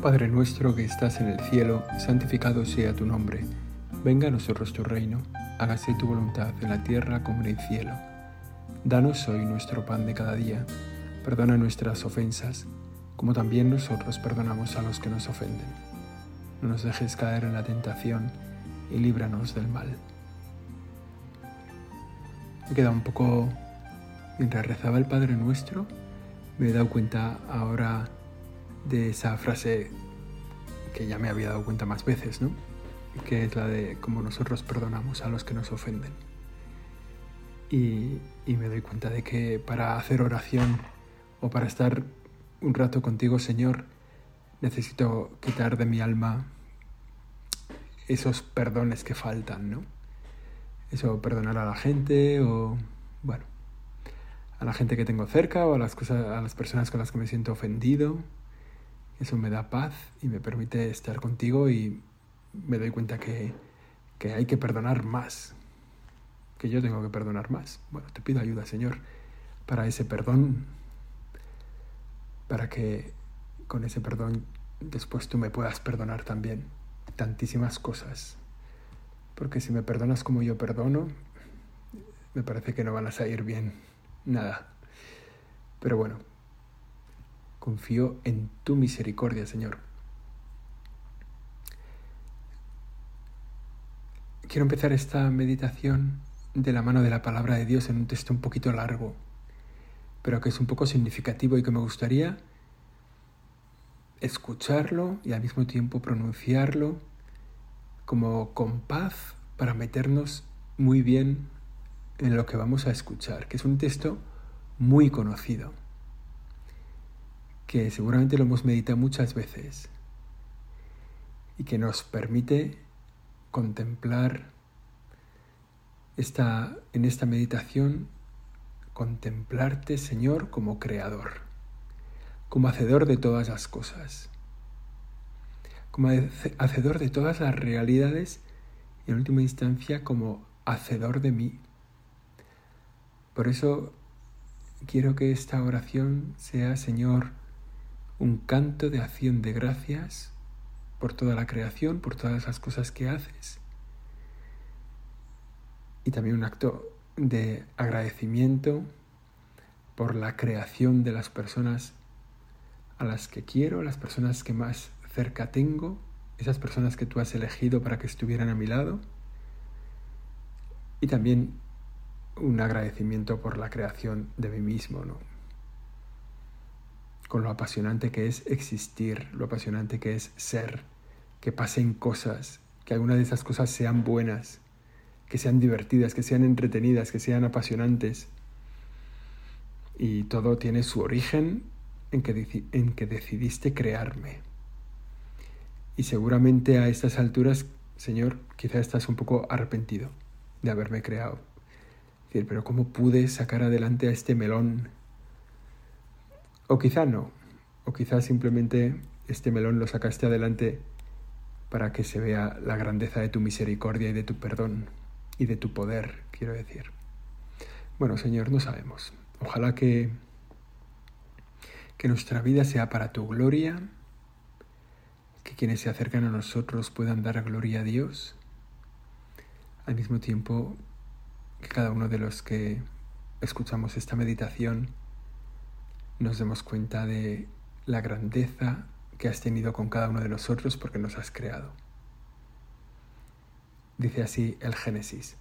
Padre nuestro que estás en el cielo, santificado sea tu nombre. Venga a nosotros tu reino, hágase tu voluntad en la tierra como en el cielo. Danos hoy nuestro pan de cada día. Perdona nuestras ofensas, como también nosotros perdonamos a los que nos ofenden. No nos dejes caer en la tentación y líbranos del mal. Me queda un poco, mientras rezaba el Padre Nuestro, me he dado cuenta ahora de esa frase que ya me había dado cuenta más veces, ¿no? Que es la de cómo nosotros perdonamos a los que nos ofenden. Y, y me doy cuenta de que para hacer oración o para estar un rato contigo, Señor, necesito quitar de mi alma esos perdones que faltan, ¿no? Eso, perdonar a la gente o, bueno, a la gente que tengo cerca o a las, cosas, a las personas con las que me siento ofendido eso me da paz y me permite estar contigo y me doy cuenta que, que hay que perdonar más, que yo tengo que perdonar más. Bueno, te pido ayuda, Señor, para ese perdón, para que con ese perdón después tú me puedas perdonar también tantísimas cosas. Porque si me perdonas como yo perdono, me parece que no van a salir bien nada. Pero bueno, Confío en tu misericordia, Señor. Quiero empezar esta meditación de la mano de la palabra de Dios en un texto un poquito largo, pero que es un poco significativo y que me gustaría escucharlo y al mismo tiempo pronunciarlo como con paz para meternos muy bien en lo que vamos a escuchar, que es un texto muy conocido que seguramente lo hemos meditado muchas veces y que nos permite contemplar esta, en esta meditación, contemplarte, Señor, como creador, como hacedor de todas las cosas, como hacedor de todas las realidades y en última instancia como hacedor de mí. Por eso quiero que esta oración sea, Señor, un canto de acción de gracias por toda la creación, por todas las cosas que haces. Y también un acto de agradecimiento por la creación de las personas a las que quiero, las personas que más cerca tengo, esas personas que tú has elegido para que estuvieran a mi lado. Y también un agradecimiento por la creación de mí mismo, ¿no? Con lo apasionante que es existir, lo apasionante que es ser, que pasen cosas, que algunas de esas cosas sean buenas, que sean divertidas, que sean entretenidas, que sean apasionantes. Y todo tiene su origen en que, decidiste crearme. Y seguramente a estas alturas, Señor, quizá estás un poco arrepentido de haberme creado. Decir, pero ¿cómo pude sacar adelante a este melón o quizá no, o quizá simplemente este melón lo sacaste adelante para que se vea la grandeza de tu misericordia y de tu perdón y de tu poder, quiero decir. Bueno, Señor, no sabemos. Ojalá que, que nuestra vida sea para tu gloria, que quienes se acercan a nosotros puedan dar gloria a Dios, al mismo tiempo que cada uno de los que escuchamos esta meditación nos demos cuenta de la grandeza que has tenido con cada uno de nosotros porque nos has creado. Dice así el Génesis.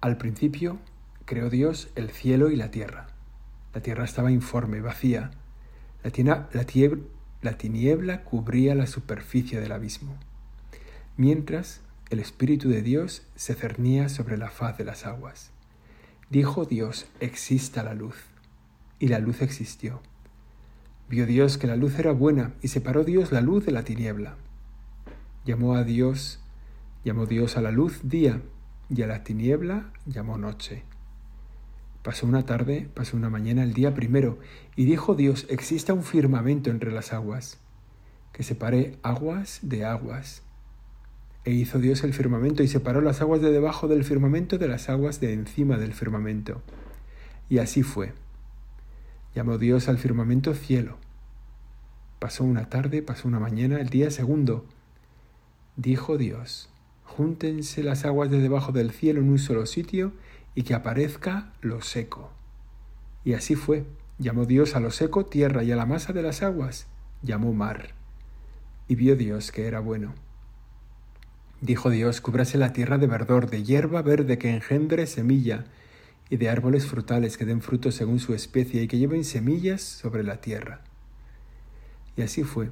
Al principio creó Dios el cielo y la tierra. La tierra estaba informe, vacía. La, la tiniebla cubría la superficie del abismo, mientras el Espíritu de Dios se cernía sobre la faz de las aguas. Dijo Dios, exista la luz y la luz existió. Vio Dios que la luz era buena y separó Dios la luz de la tiniebla. Llamó a Dios, llamó Dios a la luz día y a la tiniebla llamó noche. Pasó una tarde, pasó una mañana el día primero, y dijo Dios, exista un firmamento entre las aguas, que separe aguas de aguas. E hizo Dios el firmamento y separó las aguas de debajo del firmamento de las aguas de encima del firmamento. Y así fue. Llamó Dios al firmamento cielo, Pasó una tarde, pasó una mañana, el día segundo. Dijo Dios, júntense las aguas de debajo del cielo en un solo sitio y que aparezca lo seco. Y así fue. Llamó Dios a lo seco tierra y a la masa de las aguas llamó mar. Y vio Dios que era bueno. Dijo Dios, cúbrase la tierra de verdor, de hierba verde que engendre semilla, y de árboles frutales que den frutos según su especie y que lleven semillas sobre la tierra. Y así fue.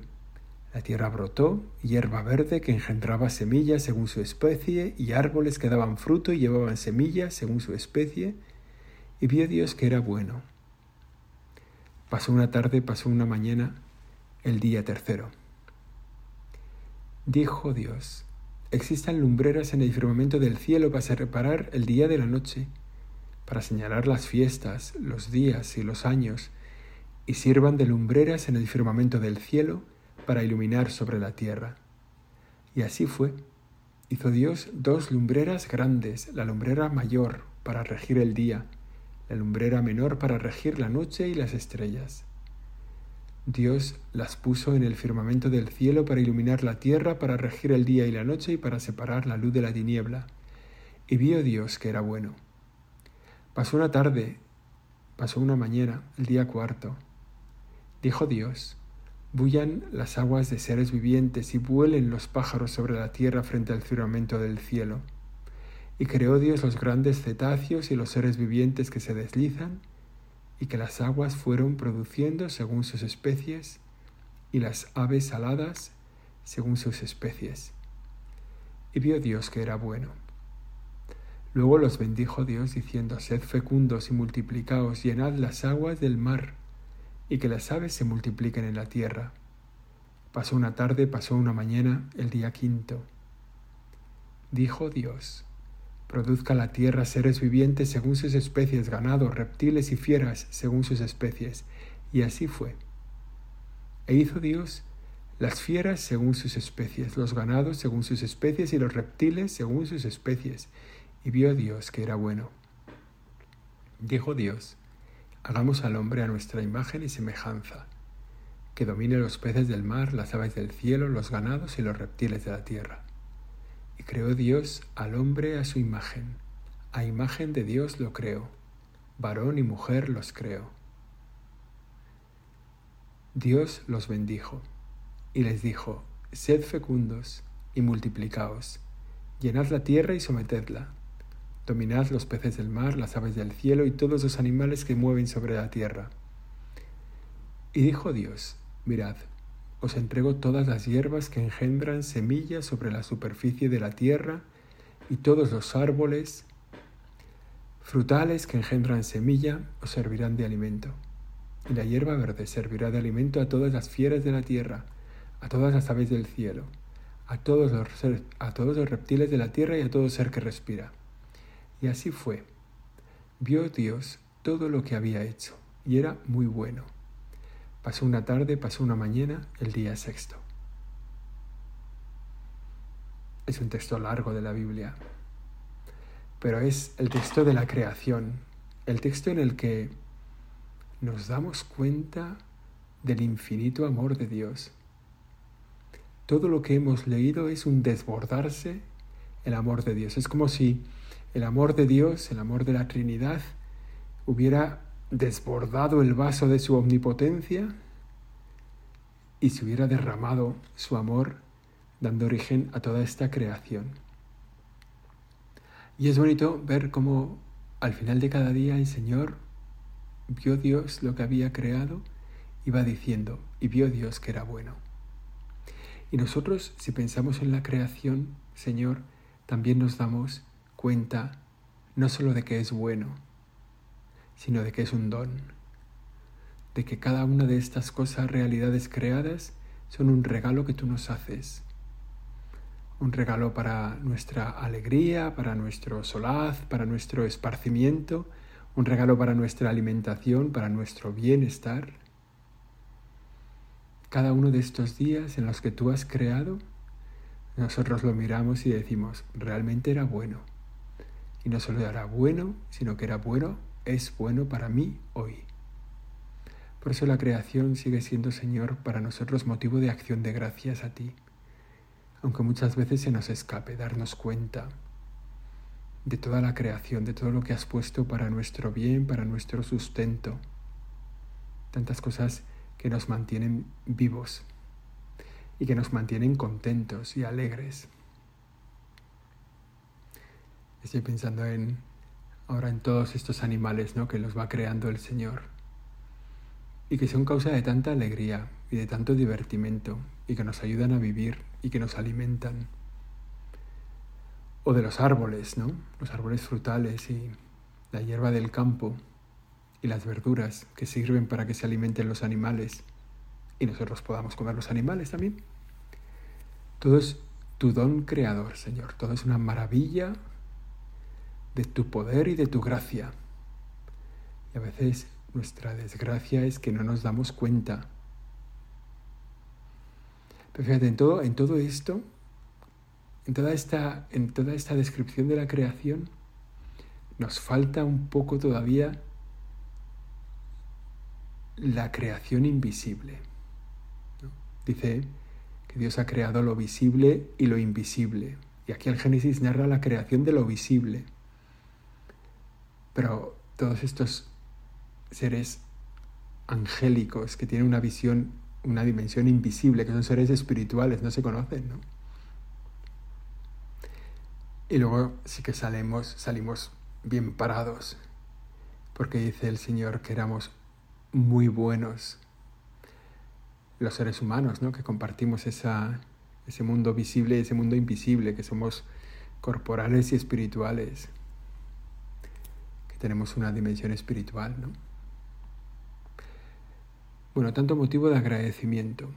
La tierra brotó, hierba verde que engendraba semillas según su especie, y árboles que daban fruto y llevaban semillas según su especie, y vio Dios que era bueno. Pasó una tarde, pasó una mañana, el día tercero. Dijo Dios, existan lumbreras en el firmamento del cielo para reparar el día de la noche, para señalar las fiestas, los días y los años, y sirvan de lumbreras en el firmamento del cielo para iluminar sobre la tierra. Y así fue. Hizo Dios dos lumbreras grandes, la lumbrera mayor para regir el día, la lumbrera menor para regir la noche y las estrellas. Dios las puso en el firmamento del cielo para iluminar la tierra, para regir el día y la noche y para separar la luz de la tiniebla. Y vio Dios que era bueno. Pasó una tarde, pasó una mañana, el día cuarto. Dijo Dios, bullan las aguas de seres vivientes y vuelen los pájaros sobre la tierra frente al firmamento del cielo. Y creó Dios los grandes cetáceos y los seres vivientes que se deslizan y que las aguas fueron produciendo según sus especies, y las aves aladas según sus especies. Y vio Dios que era bueno. Luego los bendijo Dios diciendo, Sed fecundos y multiplicaos, llenad las aguas del mar, y que las aves se multipliquen en la tierra. Pasó una tarde, pasó una mañana, el día quinto. Dijo Dios, Produzca la tierra seres vivientes según sus especies, ganado, reptiles y fieras según sus especies. Y así fue. E hizo Dios las fieras según sus especies, los ganados según sus especies y los reptiles según sus especies. Y vio Dios que era bueno. Dijo Dios, hagamos al hombre a nuestra imagen y semejanza, que domine los peces del mar, las aves del cielo, los ganados y los reptiles de la tierra y creó Dios al hombre a su imagen. A imagen de Dios lo creó. Varón y mujer los creó. Dios los bendijo y les dijo, Sed fecundos y multiplicaos, llenad la tierra y sometedla, dominad los peces del mar, las aves del cielo y todos los animales que mueven sobre la tierra. Y dijo Dios, Mirad, os entrego todas las hierbas que engendran semillas sobre la superficie de la tierra y todos los árboles frutales que engendran semilla os servirán de alimento. Y la hierba verde servirá de alimento a todas las fieras de la tierra, a todas las aves del cielo, a todos los, a todos los reptiles de la tierra y a todo ser que respira. Y así fue. Vio Dios todo lo que había hecho, y era muy bueno. Pasó una tarde, pasó una mañana, el día sexto. Es un texto largo de la Biblia, pero es el texto de la creación, el texto en el que nos damos cuenta del infinito amor de Dios. Todo lo que hemos leído es un desbordarse el amor de Dios. Es como si el amor de Dios, el amor de la Trinidad, hubiera desbordado el vaso de su omnipotencia y se hubiera derramado su amor dando origen a toda esta creación. Y es bonito ver cómo al final de cada día el Señor vio Dios lo que había creado y va diciendo, y vio Dios que era bueno. Y nosotros, si pensamos en la creación, Señor, también nos damos cuenta no solo de que es bueno, sino de que es un don, de que cada una de estas cosas, realidades creadas, son un regalo que tú nos haces. Un regalo para nuestra alegría, para nuestro solaz, para nuestro esparcimiento, un regalo para nuestra alimentación, para nuestro bienestar. Cada uno de estos días en los que tú has creado, nosotros lo miramos y decimos, realmente era bueno. Y no solo era bueno, sino que era bueno, es bueno para mí hoy Por eso la creación sigue siendo, Señor, para nosotros motivo de acción de gracias a ti, aunque muchas veces se nos escape darnos cuenta de toda la creación, de todo lo que has puesto para nuestro bien, para nuestro sustento. Tantas cosas que nos mantienen vivos y que nos mantienen contentos y alegres. Estoy pensando en ahora en todos estos animales ¿no? que los va creando el Señor y que son causa de tanta alegría y de tanto divertimento y que nos ayudan a vivir y que nos alimentan. O de los árboles, ¿no? Los árboles frutales y la hierba del campo y las verduras que sirven para que se alimenten los animales y nosotros podamos comer los animales también. Todo es tu don creador, Señor. Todo es una maravilla de tu poder y de tu gracia. Y a veces nuestra desgracia es que no nos damos cuenta. Pero fíjate, en todo, en todo esto, en toda, esta, en toda esta descripción de la creación, nos falta un poco todavía la creación invisible. Dice que Dios ha creado lo visible y lo invisible. Y aquí el Génesis narra la creación de lo visible. Pero todos estos seres angélicos que tienen una visión, una dimensión invisible, que son seres espirituales, no se conocen, ¿no? Y luego sí que salimos, salimos bien parados, porque dice el Señor que éramos muy buenos los seres humanos, ¿no? Que compartimos esa, ese mundo visible y ese mundo invisible, que somos corporales y espirituales tenemos una dimensión espiritual, ¿no? Bueno, tanto motivo de agradecimiento.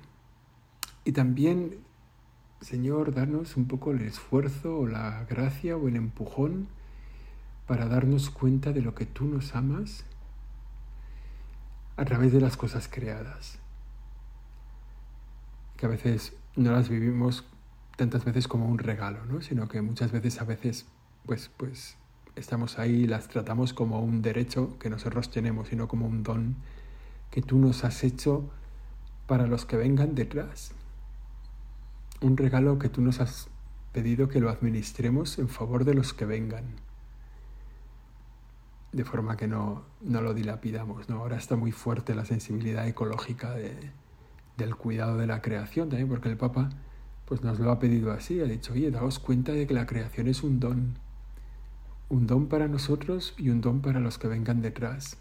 Y también, Señor, darnos un poco el esfuerzo o la gracia o el empujón para darnos cuenta de lo que tú nos amas a través de las cosas creadas. Que a veces no las vivimos tantas veces como un regalo, ¿no? sino que muchas veces a veces pues, pues estamos ahí, las tratamos como un derecho que nosotros tenemos y no como un don que tú nos has hecho para los que vengan detrás. Un regalo que tú nos has pedido que lo administremos en favor de los que vengan. De forma que no, no lo dilapidamos. ¿no? Ahora está muy fuerte la sensibilidad ecológica del cuidado de la creación también, porque el Papa pues nos lo ha pedido así, ha dicho, oye, daos cuenta de que la creación es un don un don para nosotros y un don para los que vengan detrás.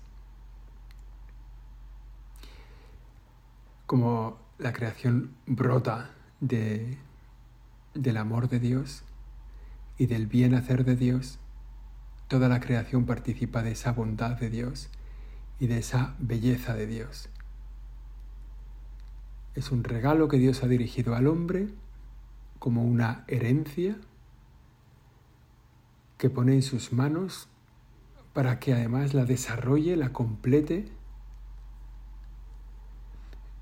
Como la creación brota de, del amor de Dios y del bien hacer de Dios, toda la creación participa de esa bondad de Dios y de esa belleza de Dios. Es un regalo que Dios ha dirigido al hombre como una herencia que pone en sus manos para que además la desarrolle, la complete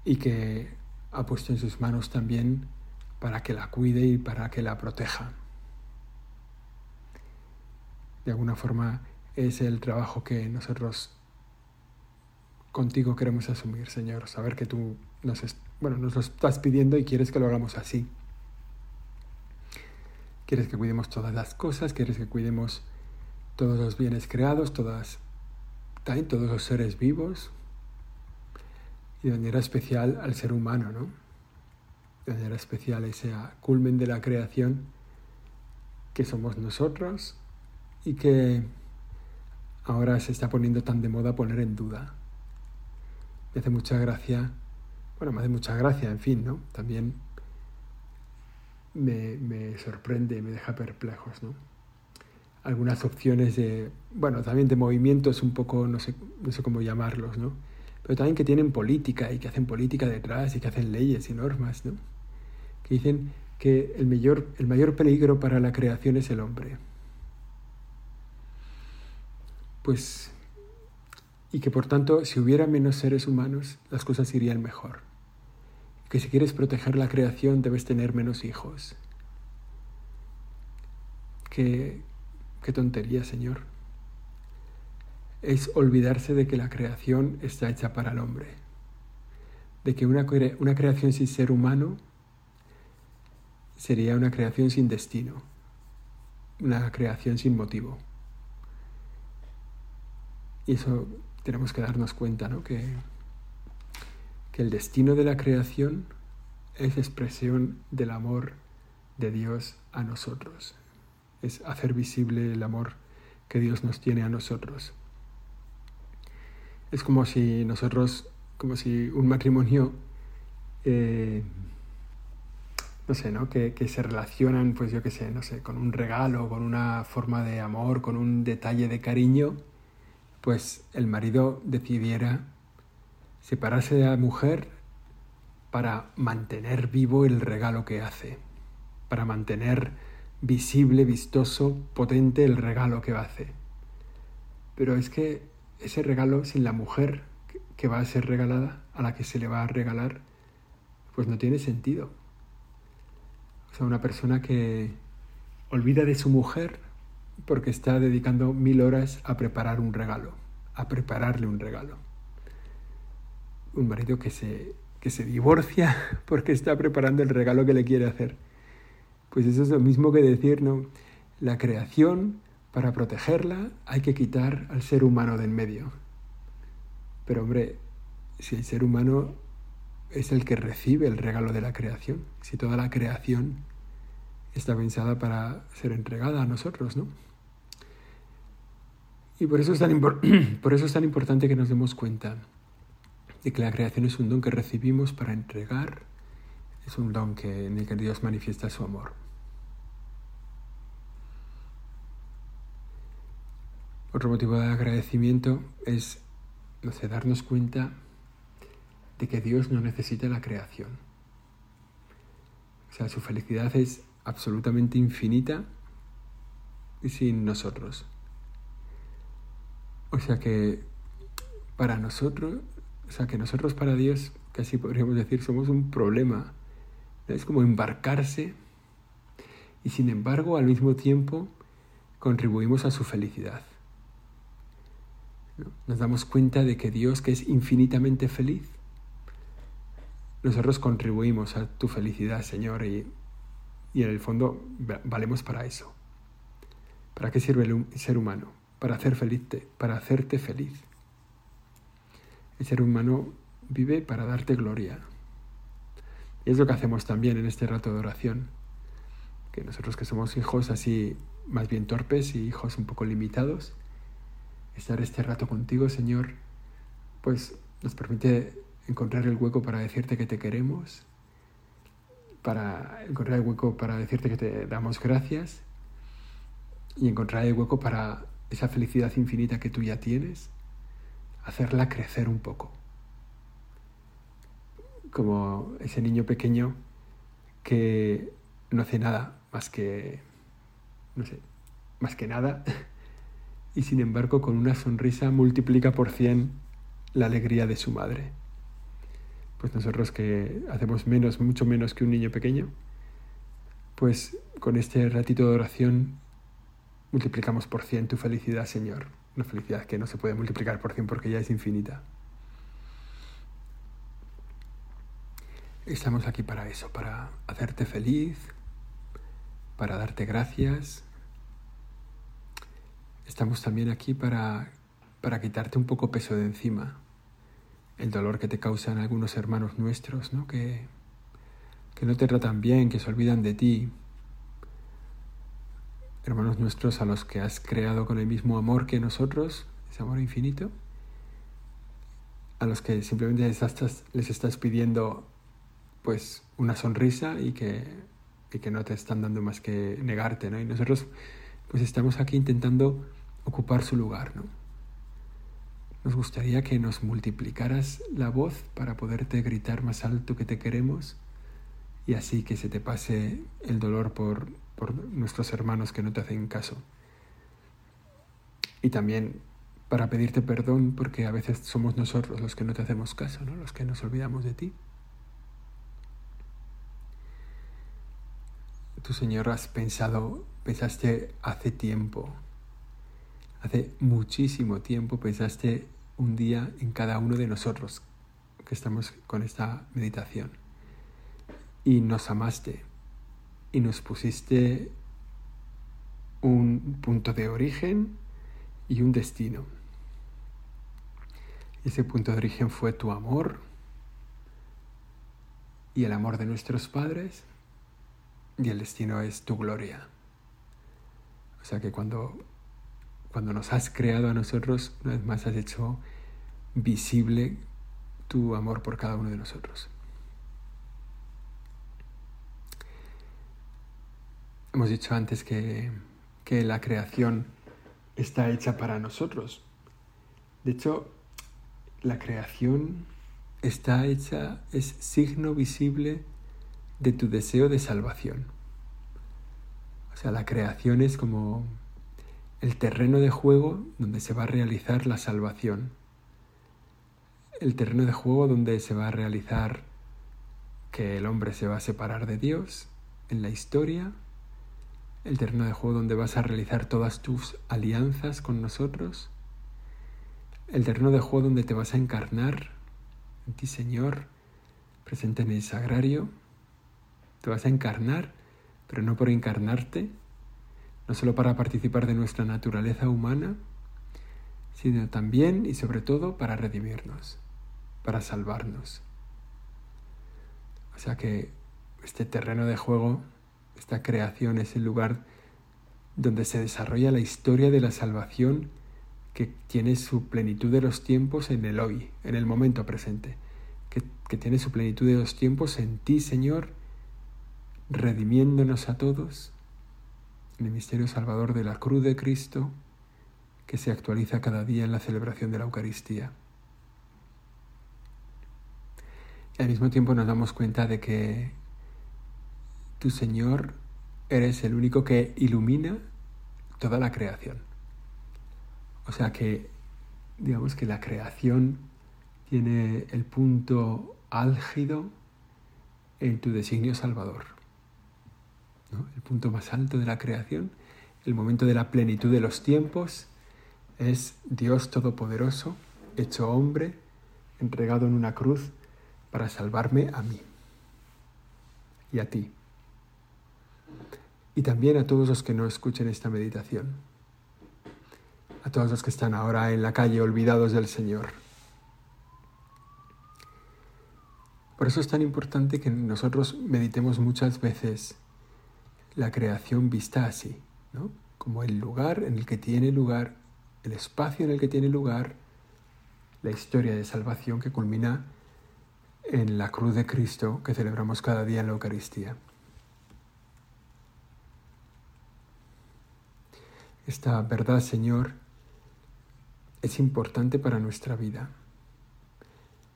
y que ha puesto en sus manos también para que la cuide y para que la proteja. De alguna forma es el trabajo que nosotros contigo queremos asumir, Señor, saber que tú nos, bueno, nos lo estás pidiendo y quieres que lo hagamos así. Quieres que cuidemos todas las cosas, quieres que cuidemos todos los bienes creados, todas, también todos los seres vivos, y de manera especial al ser humano, ¿no? De manera especial ese culmen de la creación que somos nosotros y que ahora se está poniendo tan de moda poner en duda. Me hace mucha gracia, bueno, me hace mucha gracia, en fin, ¿no? También me, sorprende, me deja perplejos. ¿no? Algunas opciones de, bueno, también de movimientos un poco, no sé, no sé cómo llamarlos, ¿no? pero también que tienen política y que hacen política detrás y que hacen leyes y normas, ¿no? que dicen que el mayor, el mayor peligro para la creación es el hombre. Pues, y que por tanto, si hubiera menos seres humanos, las cosas irían mejor que si quieres proteger la creación debes tener menos hijos. Qué, qué tontería, Señor. Es olvidarse de que la creación está hecha para el hombre. de que una, una creación sin ser humano sería una creación sin destino, una creación sin motivo. Y eso tenemos que darnos cuenta, ¿no? Que, que el destino de la creación es expresión del amor de Dios a nosotros. Es hacer visible el amor que Dios nos tiene a nosotros. Es como si nosotros, como si un matrimonio, eh, no sé, ¿no? Que, que, se relacionan, pues yo qué sé, no sé, con un regalo, con una forma de amor, con un detalle de cariño, pues el marido decidiera separarse de la mujer para mantener vivo el regalo que hace, para mantener visible, vistoso, potente el regalo que hace. Pero es que ese regalo sin la mujer que va a ser regalada, a la que se le va a regalar, pues no tiene sentido. O sea, una persona que olvida de su mujer porque está dedicando mil horas a preparar un regalo, a prepararle un regalo. Un marido que se, que se divorcia porque está preparando el regalo que le quiere hacer. Pues eso es lo mismo que decir, ¿no? La creación, para protegerla, hay que quitar al ser humano de en medio. Pero hombre, si el ser humano es el que recibe el regalo de la creación, si toda la creación está pensada para ser entregada a nosotros, ¿no? Y por eso es tan, por eso es tan importante que nos demos cuenta de que la creación es un don que recibimos para entregar, es un don que, en el que Dios manifiesta su amor. Otro motivo de agradecimiento es no sé, darnos cuenta de que Dios no necesita la creación. O sea, su felicidad es absolutamente infinita y sin nosotros. O sea que para nosotros, o sea que nosotros para Dios, casi podríamos decir, somos un problema. Es como embarcarse y sin embargo al mismo tiempo contribuimos a su felicidad. Nos damos cuenta de que Dios, que es infinitamente feliz, nosotros contribuimos a tu felicidad, Señor, y, en el fondo valemos para eso. ¿Para qué sirve el ser humano? Para, hacer feliz, para hacerte feliz. El ser humano vive para darte gloria. Y es lo que hacemos también en este rato de oración. Que nosotros que somos hijos así más bien torpes y hijos un poco limitados, estar este rato contigo, Señor, pues nos permite encontrar el hueco para decirte que te queremos, para encontrar el hueco para decirte que te damos gracias y encontrar el hueco para esa felicidad infinita que tú ya tienes, hacerla crecer un poco. Como ese niño pequeño que no hace nada más que, no sé, más que nada y sin embargo con una sonrisa multiplica por cien la alegría de su madre. Pues nosotros que hacemos menos, mucho menos que un niño pequeño, pues con este ratito de oración multiplicamos por cien tu felicidad, Señor. Una felicidad que no se puede multiplicar por cien porque ya es infinita. Estamos aquí para eso, para hacerte feliz, para darte gracias Estamos también aquí para, para quitarte un poco peso de encima, el dolor que te causan algunos hermanos nuestros, ¿no? Que, que no te tratan bien, que se olvidan de ti. Hermanos nuestros a los que has creado con el mismo amor que nosotros, ese amor infinito, a los que simplemente les estás, les estás pidiendo pues una sonrisa y que, y que no te están dando más que negarte, ¿no? Y nosotros pues estamos aquí intentando ocupar su lugar, ¿no? Nos gustaría que nos multiplicaras la voz para poderte gritar más alto que te queremos y así que se te pase el dolor por, por nuestros hermanos que no te hacen caso. Y también para pedirte perdón porque a veces somos nosotros los que no te hacemos caso, ¿no? los que nos olvidamos de ti. Tú, Señor, has pensado, pensaste hace tiempo Hace muchísimo tiempo pensaste un día en cada uno de nosotros, que estamos con esta meditación. Y nos amaste y nos pusiste un punto de origen y un destino. Ese punto de origen fue tu amor y el amor de nuestros padres y el destino es tu gloria. O sea que cuando, cuando nos has creado a nosotros, una vez más has hecho visible tu amor por cada uno de nosotros. Hemos dicho antes que, que la creación está hecha para nosotros. De hecho, la creación está hecha, es signo visible de tu deseo de salvación. O sea, la creación es como el terreno de juego donde se va a realizar la salvación. El terreno de juego donde se va a realizar que el hombre se va a separar de Dios en la historia. El terreno de juego donde vas a realizar todas tus alianzas con nosotros. El terreno de juego donde te vas a encarnar en ti, Señor, presente en el sagrario. Te vas a encarnar, pero no por encarnarte, no solo para participar de nuestra naturaleza humana, sino también y sobre todo para redimirnos, para salvarnos. O sea que este terreno de juego, esta creación es el lugar donde se desarrolla la historia de la salvación que tiene su plenitud de los tiempos en el hoy, en el momento presente, que, que tiene su plenitud de los tiempos en ti, Señor, redimiéndonos a todos en el misterio salvador de la cruz de Cristo que se actualiza cada día en la celebración de la Eucaristía. Y al mismo tiempo nos damos cuenta de que tu Señor eres el único que ilumina toda la creación. O sea que, digamos que la creación tiene el punto álgido en tu designio salvador el punto más alto de la creación, el momento de la plenitud de los tiempos, es Dios Todopoderoso, hecho hombre, entregado en una cruz para salvarme a mí y a ti. Y también a todos los que no escuchen esta meditación, a todos los que están ahora en la calle olvidados del Señor. Por eso es tan importante que nosotros meditemos muchas veces la creación vista así, ¿no? como el lugar en el que tiene lugar, el espacio en el que tiene lugar la historia de salvación que culmina en la cruz de Cristo que celebramos cada día en la Eucaristía. Esta verdad, Señor, es importante para nuestra vida.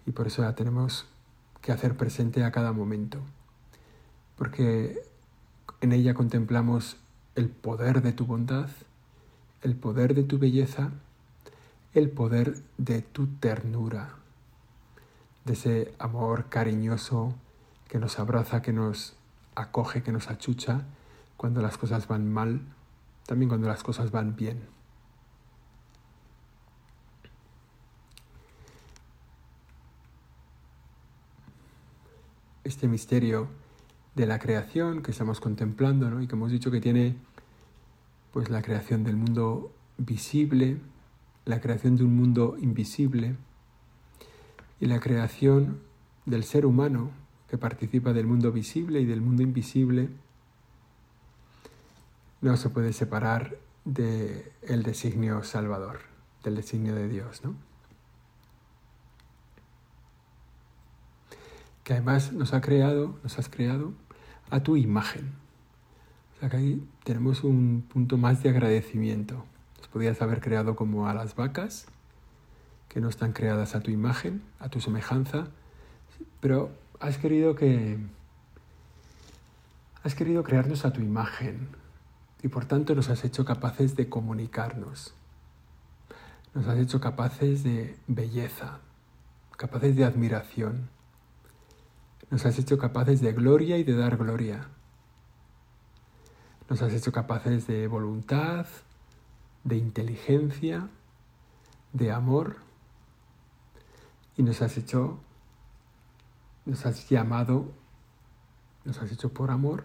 Y por eso la tenemos que hacer presente a cada momento, porque en ella contemplamos el poder de tu bondad, el poder de tu belleza, el poder de tu ternura, de ese amor cariñoso que nos abraza, que nos acoge, que nos achucha cuando las cosas van mal, también cuando las cosas van bien. Este misterio de la creación que estamos contemplando y que hemos dicho que tiene pues la creación del mundo visible, la creación de un mundo invisible y la creación del ser humano que participa del mundo visible y del mundo invisible no se puede separar del el designio salvador, del designio de Dios, ¿no? que además nos ha creado, nos has creado a tu imagen. O sea que ahí tenemos un punto más de agradecimiento. Nos podías haber creado como a las vacas, que no están creadas a tu imagen, a tu semejanza, pero has querido que has querido crearnos a tu imagen y por tanto nos has hecho capaces de comunicarnos. Nos has hecho capaces de belleza, capaces de admiración nos has hecho capaces de gloria y de dar gloria. Nos has hecho capaces de voluntad, de inteligencia, de amor y nos has hecho nos has llamado, nos has hecho por amor,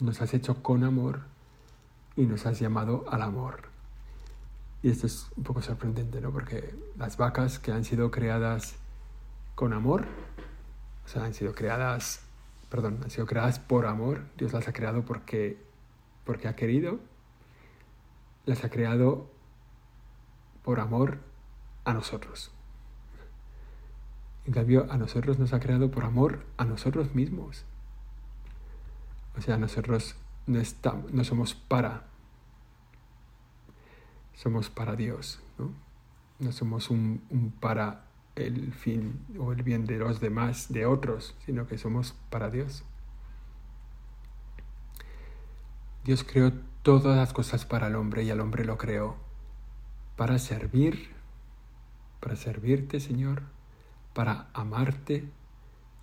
nos has hecho con amor y nos has llamado al amor. Y esto es un poco sorprendente, ¿no? Porque las vacas que han sido creadas con amor, o sea, han sido creadas, perdón, han sido creadas por amor, Dios las ha creado porque, porque ha querido, las ha creado por amor a nosotros. En cambio, a nosotros nos ha creado por amor a nosotros mismos. O sea, nosotros no, estamos, no somos para, somos para Dios, ¿no? No somos un, para el fin o el bien de los demás, de otros, sino que somos para Dios. Dios creó todas las cosas para el hombre y al hombre lo creó para servir, para servirte, Señor, para amarte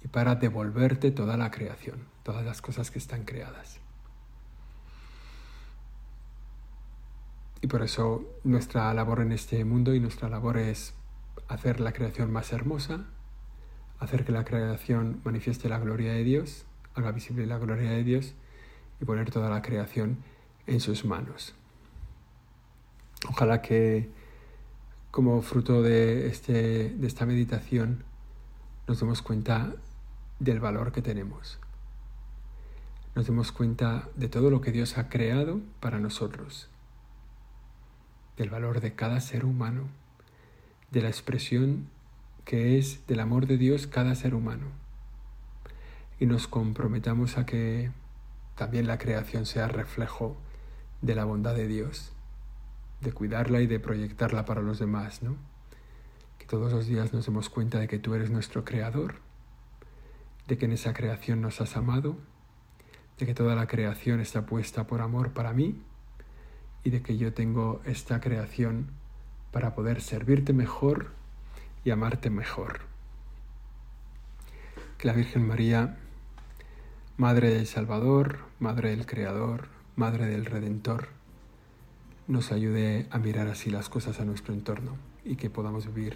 y para devolverte toda la creación, todas las cosas que están creadas. Y por eso nuestra labor en este mundo y nuestra labor es hacer la creación más hermosa, hacer que la creación manifieste la gloria de Dios, haga visible la gloria de Dios y poner toda la creación en sus manos. Ojalá que como fruto de, este, de esta meditación nos demos cuenta del valor que tenemos. Nos demos cuenta de todo lo que Dios ha creado para nosotros, del valor de cada ser humano, de la expresión que es del amor de Dios cada ser humano. Y nos comprometamos a que también la creación sea reflejo de la bondad de Dios de cuidarla y de proyectarla para los demás, ¿no? Que todos los días nos demos cuenta de que tú eres nuestro creador, de que en esa creación nos has amado, de que toda la creación está puesta por amor para mí y de que yo tengo esta creación para poder servirte mejor y amarte mejor. Que la Virgen María, Madre del Salvador, Madre del Creador, Madre del Redentor, nos ayude a mirar así las cosas a nuestro entorno y que podamos vivir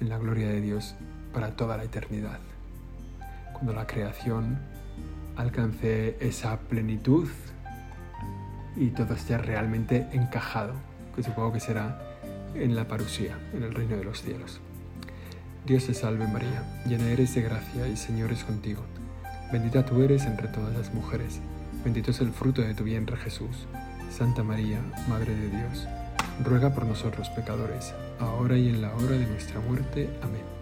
en la gloria de Dios para toda la eternidad. Cuando la creación alcance esa plenitud y todo esté realmente encajado, que supongo que será en la parusía, en el reino de los cielos. Dios te salve María, llena eres de gracia y el Señor es contigo. Bendita tú eres entre todas las mujeres, bendito es el fruto de tu vientre Jesús. Santa María, Madre de Dios, ruega por nosotros pecadores, ahora y en la hora de nuestra muerte. Amén.